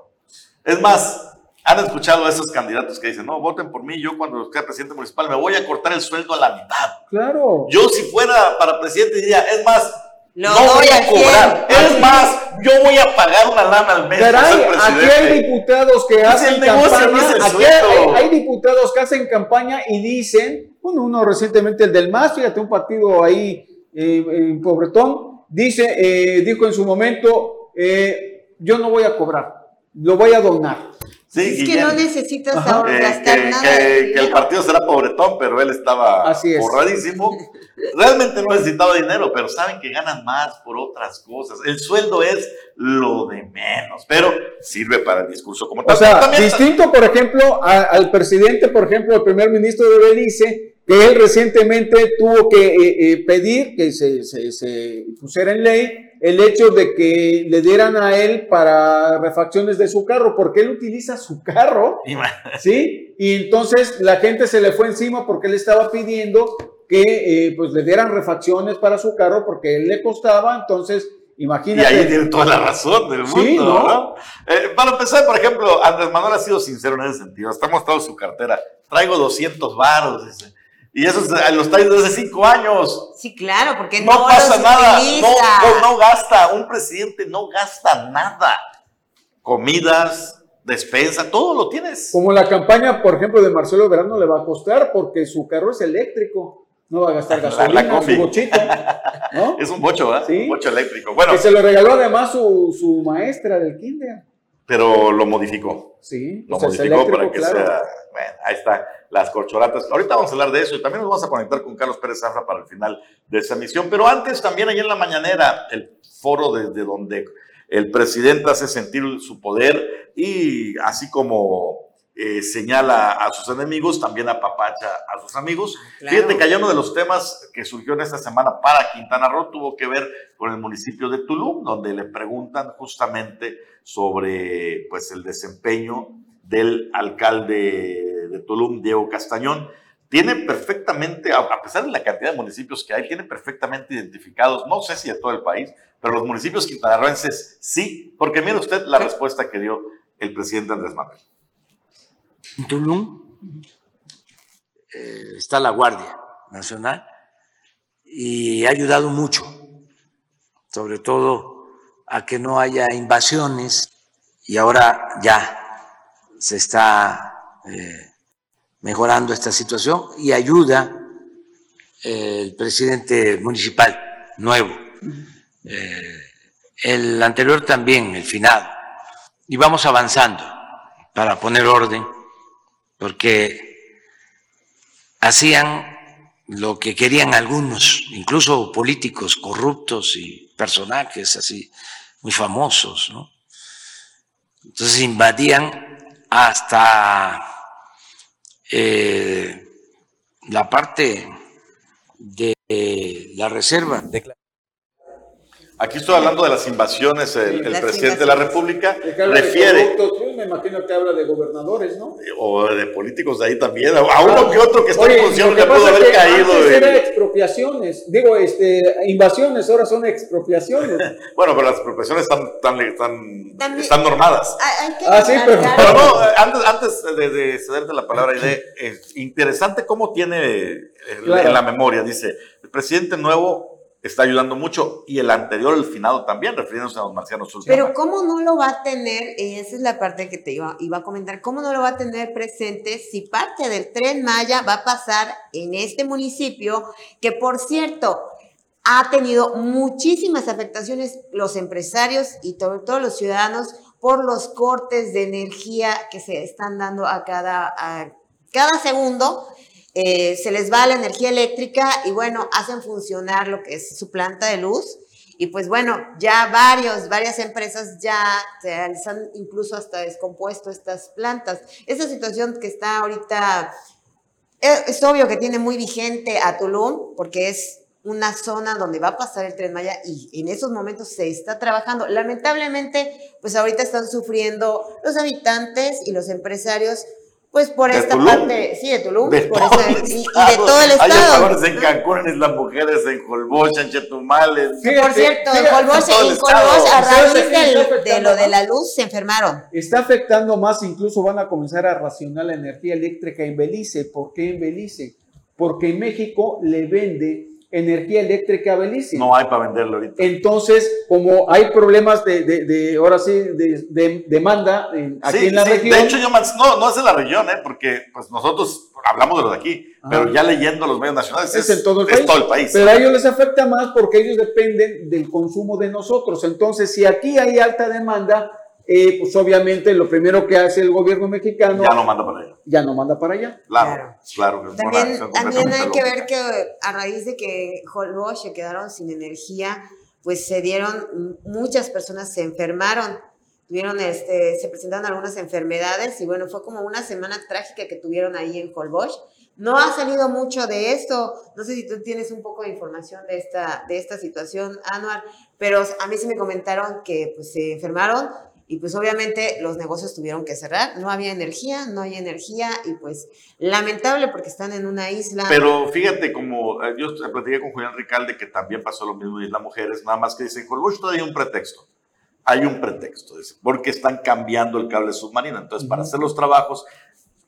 Es más, han escuchado a esos candidatos que dicen, no, voten por mí, yo cuando sea presidente municipal me voy a cortar el sueldo a la mitad. Claro. Yo si fuera para presidente diría, es más, no voy a cobrar. Es más, yo voy a pagar una lana al mes. Caray, ser aquí hay diputados que hacen campaña. no aquí hay, hay diputados que hacen campaña y dicen, bueno, uno recientemente, el del MAS, fíjate, un partido ahí, eh, en Pobretón, dice, eh, dijo en su momento, eh, yo no voy a cobrar, lo voy a donar. Sí, es que Guillén. no necesitas Ajá. ahora Eh, gastar que, nada. que- que el partido será pobretón, pero él estaba Así es. borradísimo. Realmente no necesitaba dinero, pero saben que ganan más por otras cosas. El sueldo es lo de menos, pero sirve para el discurso como O tal. sea, También- distinto, por ejemplo, a- al presidente, por ejemplo, el primer ministro de Belice, que él recientemente tuvo que eh, eh, pedir que se, se- se pusiera en ley el hecho de que le dieran a él para refacciones de su carro, porque él utiliza su carro, ¿sí? Y entonces la gente se le fue encima porque él estaba pidiendo que eh, pues le dieran refacciones para su carro porque él le costaba, entonces Y imagínate. ahí tiene toda la razón del mundo, Sí, ¿no? ¿no? Eh, para empezar, por ejemplo, Andrés Manuel ha sido sincero en ese sentido. Está mostrado su cartera. Traigo 200 varos, dice. Y eso es- los trae desde cinco años. Sí, claro, porque No, no, pasa los nada. No, no, no gasta. Un presidente no gasta nada. Comidas, despensa, todo lo tienes. Como la campaña, por ejemplo, de Marcelo Verano le va a costar porque su carro es eléctrico, no va a gastar La- gasolina, la combi. su bochito, ¿no? Es un bocho, ¿verdad? Sí. Un bocho eléctrico. Bueno, Que se lo regaló además su, su maestra del kinder. Pero lo modificó. Sí, Lo modificó para que claro. sea. Bueno, ahí está, las corcholatas. Ahorita vamos a hablar de eso y también nos vamos a conectar con Carlos Pérez Zafra para el final de esa misión. Pero antes, también ayer en la mañanera, el foro desde donde el presidente hace sentir su poder y así como eh, señala a sus enemigos, también apapacha a sus amigos. Claro. Fíjate que hay uno de los temas que surgió en esta semana para Quintana Roo tuvo que ver con el municipio de Tulum, donde le preguntan justamente sobre pues, el desempeño del alcalde de Tulum, Diego Castañón. Tiene perfectamente, a a pesar de la cantidad de municipios que hay, tiene perfectamente identificados, no sé si de todo el país, pero los municipios quintanarroenses sí, porque mire usted la respuesta que dio el presidente Andrés Manuel. En Tulum eh, está la Guardia Nacional y ha ayudado mucho, sobre todo a que no haya invasiones y ahora ya se está eh, mejorando esta situación y ayuda eh, el presidente municipal nuevo, el anterior también, el finado, y vamos avanzando para poner orden porque hacían lo que querían algunos, incluso políticos corruptos y personajes así muy famosos, ¿no? Entonces invadían hasta eh, la parte de la reserva. Aquí estoy hablando de las invasiones, el, el Las presidente de la. República refiere, pues, me imagino que habla de gobernadores, ¿no? o de políticos de ahí también, a uno que otro que está Oye, en función que pudo haber que caído. Antes de- era expropiaciones, digo, este, invasiones, ahora son expropiaciones. Bueno, pero las expropiaciones están, están, están, También- están normadas. Hay, hay que Ah, sí, pero- Pero no, eh, antes, antes de, de cederte la palabra, es interesante cómo tiene eh, Claro. en la memoria. Dice, el presidente nuevo está ayudando mucho y el anterior, el finado también, refiriéndose a los marcianos Zulma. Pero ¿cómo no lo va a tener? Y esa es la parte que te iba, iba a comentar. ¿Cómo no lo va a tener presente si parte del tren Maya va a pasar en este municipio? Que por cierto, ha tenido muchísimas afectaciones los empresarios y sobre todo los ciudadanos por los cortes de energía que se están dando a cada, a cada segundo. Eh, se les va la energía eléctrica y bueno, hacen funcionar lo que es su planta de luz. Y pues bueno, ya varios, varias empresas ya se han incluso hasta descompuesto estas plantas. Esa situación que está ahorita, es, es obvio que tiene muy vigente a Tulum, porque es una zona donde va a pasar el tren Maya y en esos momentos se está trabajando. Lamentablemente, pues ahorita están sufriendo los habitantes y los empresarios, pues por ¿De esta Tulum? parte, sí, de Tulum, de por el y, de todo el Hay estado. apagones en Cancún, en Islas Mujeres, en Holbox, en Chetumal. en- Que por cierto, en Holbox, en. Holbox, a ¿Sabes raíz del- de lo de la luz, se enfermaron. Está afectando más, incluso van a comenzar a racionar la energía eléctrica en Belice. ¿Por qué en Belice? Porque en México le vende energía eléctrica a Belice. No hay para venderlo ahorita. Entonces, como hay problemas de, de, de ahora sí, de, de demanda en- aquí Sí, en la sí, región. De hecho, yo más, no, no es de la región, ¿eh? porque pues nosotros hablamos de los de aquí, Ajá. pero ya leyendo los medios nacionales Es en todo el país. todo el país. Pero a ellos les afecta más porque ellos dependen del consumo de nosotros. Entonces, si aquí hay alta demanda, eh, pues obviamente lo primero que hace el gobierno mexicano ya no manda para allá. ya no manda para allá. Claro, claro. una También, también hay que ver que a raíz de que Holbox se quedaron sin energía, pues se dieron, muchas personas se enfermaron, tuvieron, este, se presentaron algunas enfermedades y bueno, fue como una semana trágica que tuvieron ahí en Holbox. No ha salido mucho de esto, no sé si tú tienes un poco de información de esta, de esta situación, Anuar, pero a mí sí me comentaron que pues se enfermaron y pues obviamente los negocios tuvieron que cerrar, no había energía, no hay energía y pues lamentable porque están en una isla. Pero fíjate, como eh, yo platiqué con Julián Ricalde, que también pasó lo mismo en Isla Mujeres, nada más que dicen, Colbush todavía hay un pretexto. Hay un pretexto, dice, porque están cambiando el cable submarino. Entonces, para hacer los trabajos,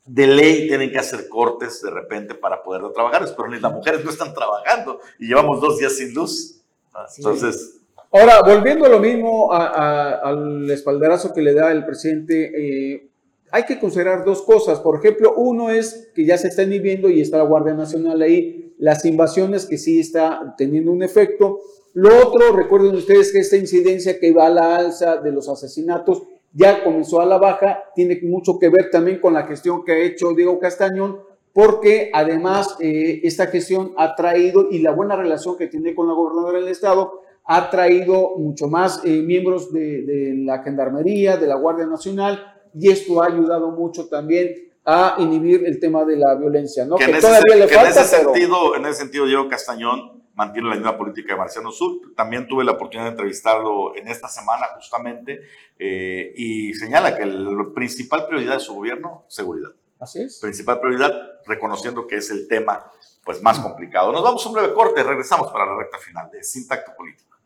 de ley tienen que hacer cortes de repente para poder trabajar. Pero en Isla Mujeres no están trabajando y llevamos dos días sin luz. ¿no? Sí. Ahora, volviendo a lo mismo, a- al espaldarazo que le da el presidente, eh, hay que considerar dos cosas. Por ejemplo, uno es que ya se está inhibiendo y está la Guardia Nacional ahí, las invasiones que sí está teniendo un efecto. Lo otro, recuerden ustedes que esta incidencia que va a la alza de los asesinatos ya comenzó a la baja, tiene mucho que ver también con la gestión que ha hecho Diego Castañón, porque además eh, esta gestión ha traído y la buena relación que tiene con la gobernadora del estado ha traído mucho más eh, miembros de, de la Gendarmería, de la Guardia Nacional, y esto ha ayudado mucho también a inhibir el tema de la violencia, ¿no? que, Que, en ese, todavía le que en falta, ese pero sentido, en ese sentido, Diego Castañón mantiene la misma política de Marciano Sur. También tuve la oportunidad de entrevistarlo en esta semana justamente eh, y señala que la principal prioridad de su gobierno, seguridad. así es. Principal prioridad, reconociendo que es el tema pues, más complicado. Nos vamos a un breve corte, regresamos para la recta final de Sin Tacto Político.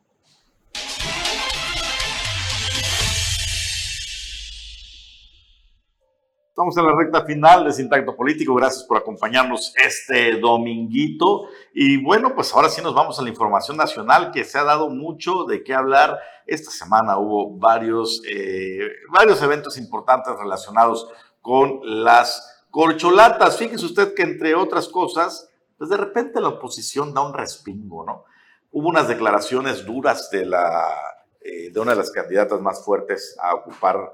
Estamos en la recta final de Sintacto Político. Gracias por acompañarnos este dominguito. Y bueno, pues ahora sí nos vamos a la información nacional que se ha dado mucho de qué hablar. Esta semana hubo varios, eh, varios eventos importantes relacionados con las corcholatas. Fíjese usted que entre otras cosas, pues de repente la oposición da un respingo, ¿no? Hubo unas declaraciones duras de, la, eh, de una de las candidatas más fuertes a ocupar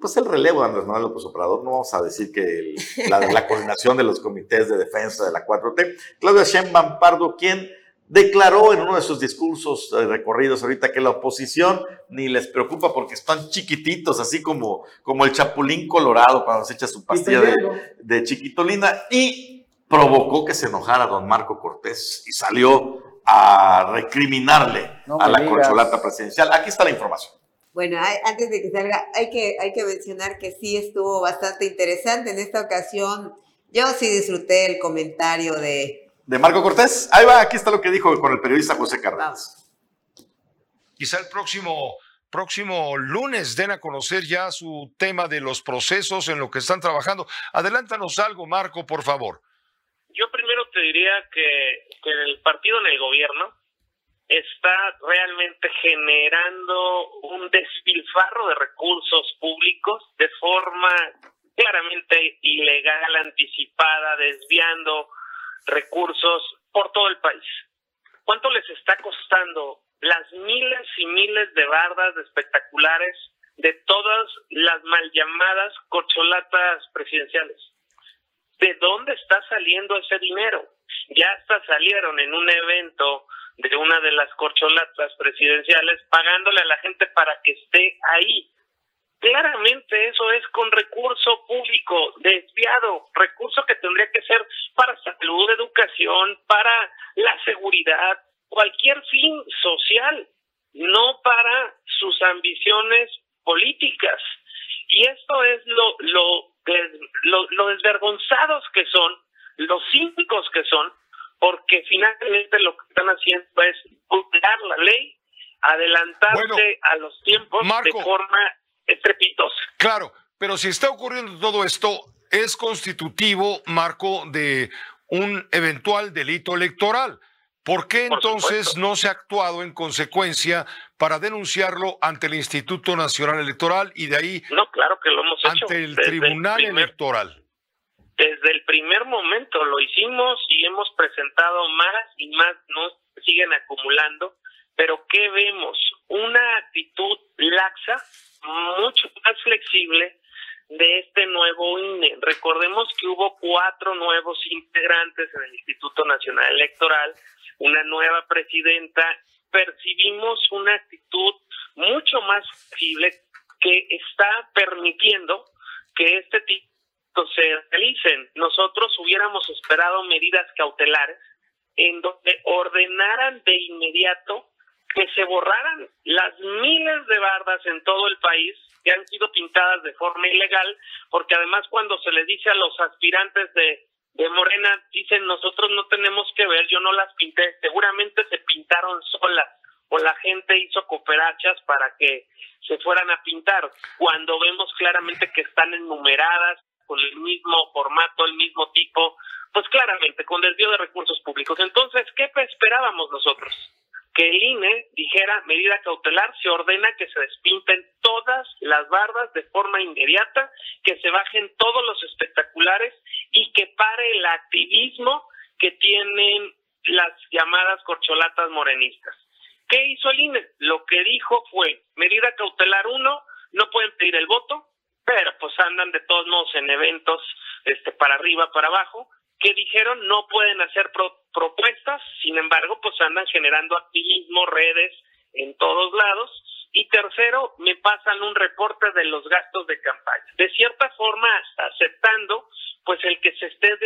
pues el relevo de Andrés Manuel López Obrador, no vamos a decir que el- la, la coordinación de los comités de defensa de la 4T, Claudia Sheinbaum Pardo, quien declaró en uno de sus discursos eh, recorridos ahorita que la oposición ni les preocupa porque están chiquititos, así como, como el chapulín colorado cuando se echa su pastilla de, chiquitolina y provocó que se enojara don Marco Cortés y salió a recriminarle No a la digas. corcholata presidencial. Aquí está la información. Bueno, hay- antes de que salga, hay que, hay que mencionar que sí estuvo bastante interesante en esta ocasión. Yo sí disfruté el comentario de... de Marco Cortés. Ahí va, aquí está lo que dijo con el periodista José. Vamos. quizá el próximo, próximo lunes den a conocer ya su tema de los procesos en lo que están trabajando. Adelántanos algo, Marco, por favor. Yo primero te diría que, que el partido en el gobierno está realmente generando un despilfarro de recursos públicos de forma claramente ilegal, anticipada, desviando recursos por todo el país. ¿Cuánto les está costando las miles y miles de bardas espectaculares de todas las mal llamadas corcholatas presidenciales? ¿De dónde está saliendo ese dinero? Ya hasta salieron en un evento de una de las corcholatas presidenciales pagándole a la gente para que esté ahí. Claramente eso es con recurso público desviado, recurso que tendría que ser para salud, educación, para la seguridad, cualquier fin social, no para sus ambiciones políticas. Y esto es lo, lo, lo, lo desvergonzados que son, los cínicos que son, porque finalmente lo que están haciendo es burlar la ley, adelantarse Bueno, a los tiempos Marco. de forma estrepitosa. Claro, pero si está ocurriendo todo esto, es constitutivo, Marco, de un eventual delito electoral. ¿Por qué entonces no se ha actuado en consecuencia para denunciarlo ante el Instituto Nacional Electoral y de ahí No, claro que lo hemos hecho. ante el Desde Tribunal primer- Electoral? Desde el primer momento lo hicimos y hemos presentado más y más, nos siguen acumulando, pero ¿qué vemos? Una actitud laxa, mucho más flexible de este nuevo INE. Recordemos que hubo cuatro nuevos integrantes en el Instituto Nacional Electoral, una nueva presidenta, percibimos una actitud mucho más flexible que está permitiendo que este tipo se realicen. Nosotros hubiéramos esperado medidas cautelares en donde ordenaran de inmediato que se borraran las miles de bardas en todo el país que han sido pintadas de forma ilegal, porque además cuando se les dice a los aspirantes de, de Morena, dicen nosotros no tenemos que ver, yo no las pinté, seguramente se pintaron solas o la gente hizo cooperachas para que se fueran a pintar, cuando vemos claramente que están enumeradas con el mismo formato, el mismo tipo, pues claramente con desvío de recursos públicos. Entonces, ¿qué esperábamos nosotros? Que el INE dijera medida cautelar, se ordena que se despinten todas las bardas de forma inmediata, que se bajen todos los espectaculares y que pare el activismo que tienen las llamadas corcholatas morenistas. ¿Qué hizo el INE? Lo que dijo fue, medida cautelar uno, no pueden pedir el voto, pero pues andan de todos modos en eventos este para arriba, para abajo, que dijeron no pueden hacer pro- propuestas, sin embargo, pues andan generando activismo, redes en todos lados. Y tercero, me pasan un reporte de los gastos de campaña. De cierta forma, hasta aceptando, pues el que se esté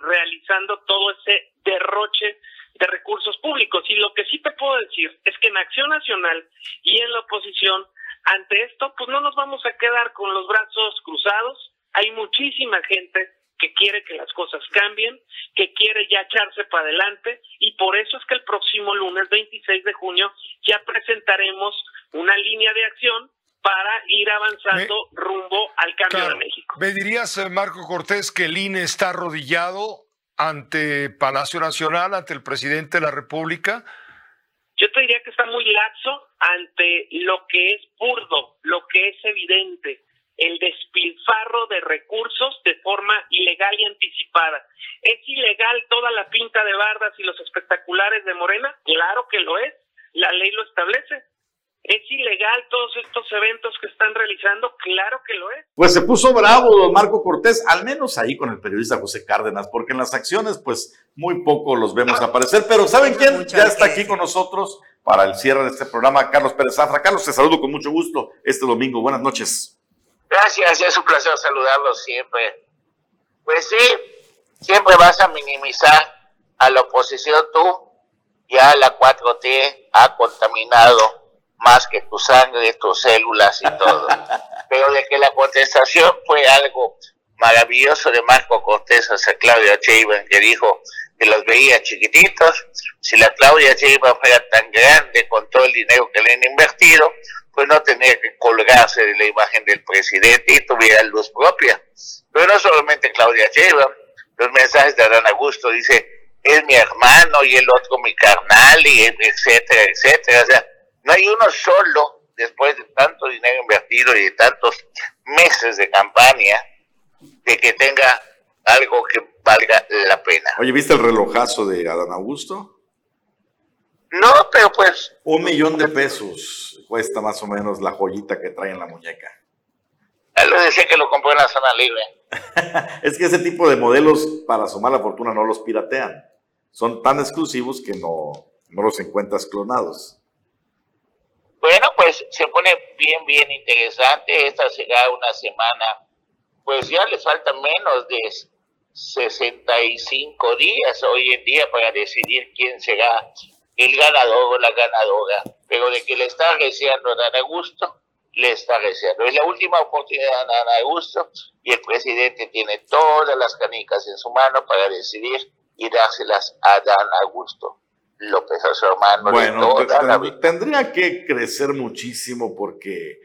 realizando todo ese derroche de recursos públicos. Y lo que sí te puedo decir es que en Acción Nacional y en la oposición, ante esto, pues no nos vamos a quedar con los brazos cruzados. Hay muchísima gente que quiere que las cosas cambien, que quiere ya echarse para adelante y por eso es que el próximo lunes 26 de junio ya presentaremos una línea de acción para ir avanzando rumbo al cambio Claro. de México. ¿Me dirías, eh, Marco Cortés, que el INE está arrodillado ante Palacio Nacional, ante el presidente de la República? Te diría que está muy laxo ante lo que es burdo, lo que es evidente, el despilfarro de recursos de forma ilegal y anticipada. ¿Es ilegal toda la pinta de bardas y los espectaculares de Morena? Claro que lo es, la ley lo establece. ¿Es ilegal todos estos eventos que están realizando? Claro que lo es. Pues se puso bravo don Marco Cortés, al menos ahí con el periodista José Cárdenas, porque en las acciones pues muy poco los vemos aparecer, pero ¿saben quién? Ya está aquí con nosotros para el cierre de este programa, Carlos Pérez Zafra. Carlos, te saludo con mucho gusto este domingo. Buenas noches. Gracias, es un placer saludarlos siempre. Pues sí, siempre vas a minimizar a la oposición tú, ya la 4T ha contaminado más que tu sangre, tus células y todo. Pero de que la contestación fue algo maravilloso de Marco Cortés hacia Claudia Sheinbaum, que dijo que los veía chiquititos. Si la Claudia Sheinbaum fuera tan grande con todo el dinero que le han invertido, pues no tenía que colgarse de la imagen del presidente y tuviera luz propia. Pero no solamente Claudia Sheinbaum, los mensajes de Adán Augusto dice, es mi hermano y el otro mi carnal y etcétera, etcétera. O sea, no hay uno solo, después de tanto dinero invertido y de tantos meses de campaña, de que tenga algo que valga la pena. Oye, ¿viste el relojazo de Adán Augusto? No, pero pues Un millón de pesos cuesta más o menos la joyita que trae en la muñeca. él le decía que lo compró en la zona libre. Es que ese tipo de modelos para sumar la fortuna no los piratean. Son tan exclusivos que no, no los encuentras clonados. Bueno, pues se pone bien, bien interesante. Esta será una semana, pues ya le faltan menos de 65 días hoy en día para decidir quién será el ganador o la ganadora. Pero de que le está deseando a Dan Augusto, le está deseando. Es la última oportunidad de Dan Augusto y el presidente tiene todas las canicas en su mano para decidir y dárselas a Dan Augusto. López a su hermano Bueno, te- toda la te- vida. tendría que crecer muchísimo porque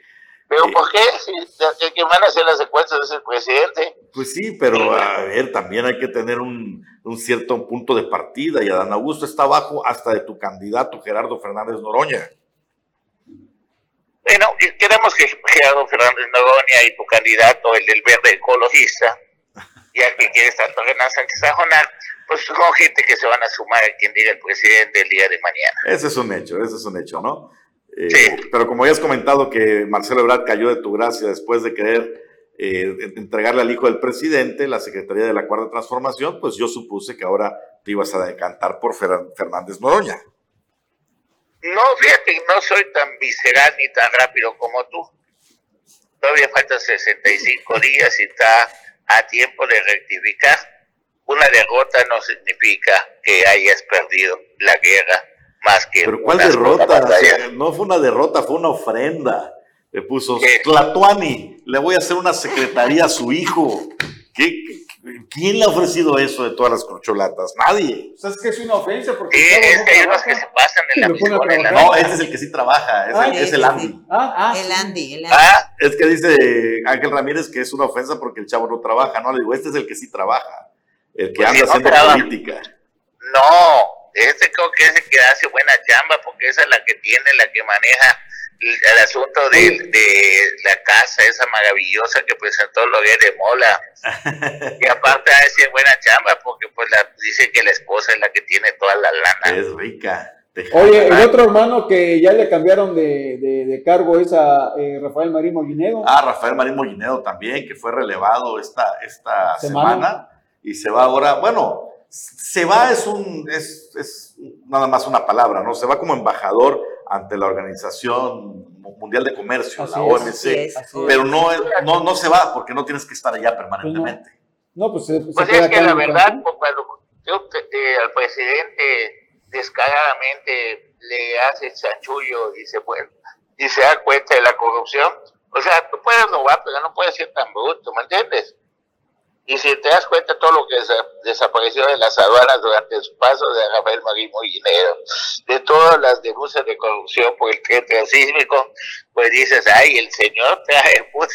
¿Pero Eh, por qué? Si el que van a hacer las encuestas es el presidente. Pues sí, pero a ver, también hay que tener un, un cierto punto de partida y Adán Augusto está abajo hasta de tu candidato Gerardo Fernández Noroña. Bueno, queremos que Gerardo Fernández Noroña y tu candidato, el del verde ecologista, ya que quieres tanto Renan Sánchez Sajonar, pues son gente que se van a sumar a quien diga el presidente el día de mañana. Ese es un hecho, ese es un hecho, ¿no? Eh, Sí. Pero como ya has comentado que Marcelo Ebrard cayó de tu gracia después de querer eh, entregarle al hijo del presidente la Secretaría de la Cuarta Transformación, pues yo supuse que ahora te ibas a decantar por Fer- Fernández Noroña. No, fíjate, no soy tan visceral ni tan rápido como tú. Todavía faltan 65 días y está a tiempo de rectificar. Una derrota no significa que hayas perdido la guerra más que Pero ¿cuál derrota? batalla. O sea, no fue una derrota, fue una ofrenda. Le puso ¿Qué? Tlatuani, le voy a hacer una secretaría a su hijo. ¿Qué, qué- ¿Quién le ha ofrecido eso de todas las corcholatas? Nadie. O sea, es que es una ofensa porque... Sí, es que hay trabaja. que se pasan en la misión, en. No, este es el que sí trabaja, es, Ah, el, es sí, el sí, Andy. sí. Ah, ah, El. Andy, el Andy. Ah, Es que dice Ángel Ramírez que es una ofensa porque el chavo no trabaja. No, le digo, este es el que sí trabaja. El que Pues anda no haciendo política. no, este creo que es el que hace buena chamba porque esa es la que tiene, la que maneja el, el asunto de, de la casa esa maravillosa que presentó Loguer de Mola. y aparte hace buena chamba porque pues la, dice que la esposa es la que tiene toda la lana. Es rica. Oye, el otro hermano que ya le cambiaron de, de- de cargo es a eh, Rafael Marín Mollinedo. Ah, Rafael Marín Mollinedo también, que fue relevado esta, esta Semana. semana. Y se va ahora, bueno, se va es un, es, es nada más una palabra, ¿no? Se va como embajador ante la Organización Mundial de Comercio, Así la. OMC, es. Pero no, no, no se va porque no tienes que estar allá permanentemente. No, pues se, se Pues queda es que la verdad, Cancún. pues, cuando yo, eh, al presidente descaradamente le hace chanchullo y se, vuelve, y se da cuenta de la corrupción, o sea, tú puedes robar, pero no puedes ser tan bruto, ¿me entiendes? Y si te das cuenta todo lo que desa- desapareció de las aduanas durante su paso de Rafael Marín Mollinero, de todas las denuncias de corrupción por el tren transísmico, pues dices, ay, el señor trae pues,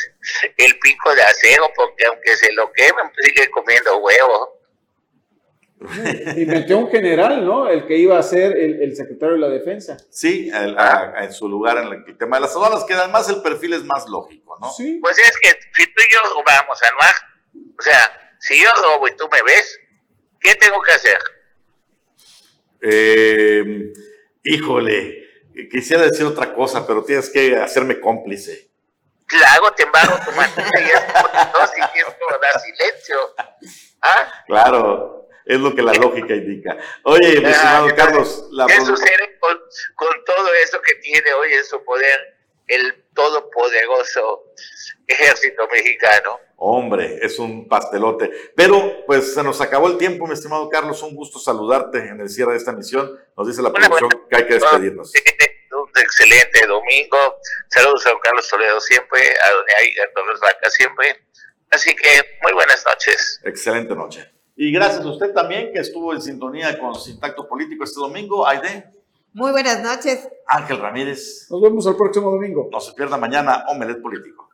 el pico de acero porque aunque se lo quemen, pues, sigue comiendo huevo. Y metió un general, ¿no? El que iba a ser el, el secretario de la defensa. Sí, el- a- a- en su lugar en el, el tema de las aduanas, que además el perfil es más lógico, ¿no? Sí. Pues es que si tú y yo robamos, Anuar, o sea, si yo robo y tú me ves, ¿qué tengo que hacer? Eh, híjole, quisiera decir otra cosa, pero tienes que hacerme cómplice. Claro, te embargo tu y es y tienes que dar silencio. ¿Ah? Claro, es lo que la lógica indica. Oye, mi Ah, estimado ¿qué- Carlos, la ¿Qué sucede con, con todo eso que tiene hoy en su poder el todopoderoso ejército mexicano? Hombre, es un pastelote. Pero pues se nos acabó el tiempo, mi estimado Carlos. Un gusto saludarte en el cierre de esta emisión. Nos dice la producción buena- que hay que despedirnos. Un excelente domingo. Saludos a don Carlos Toledo siempre, a doña Aida Torres Vaca siempre. Así que muy buenas noches. Excelente noche. Y gracias a usted también que estuvo en sintonía con Sintacto Político este domingo. Aide, Muy buenas noches. Ángel Ramírez. Nos vemos el próximo domingo. No se pierda mañana Omelet Político.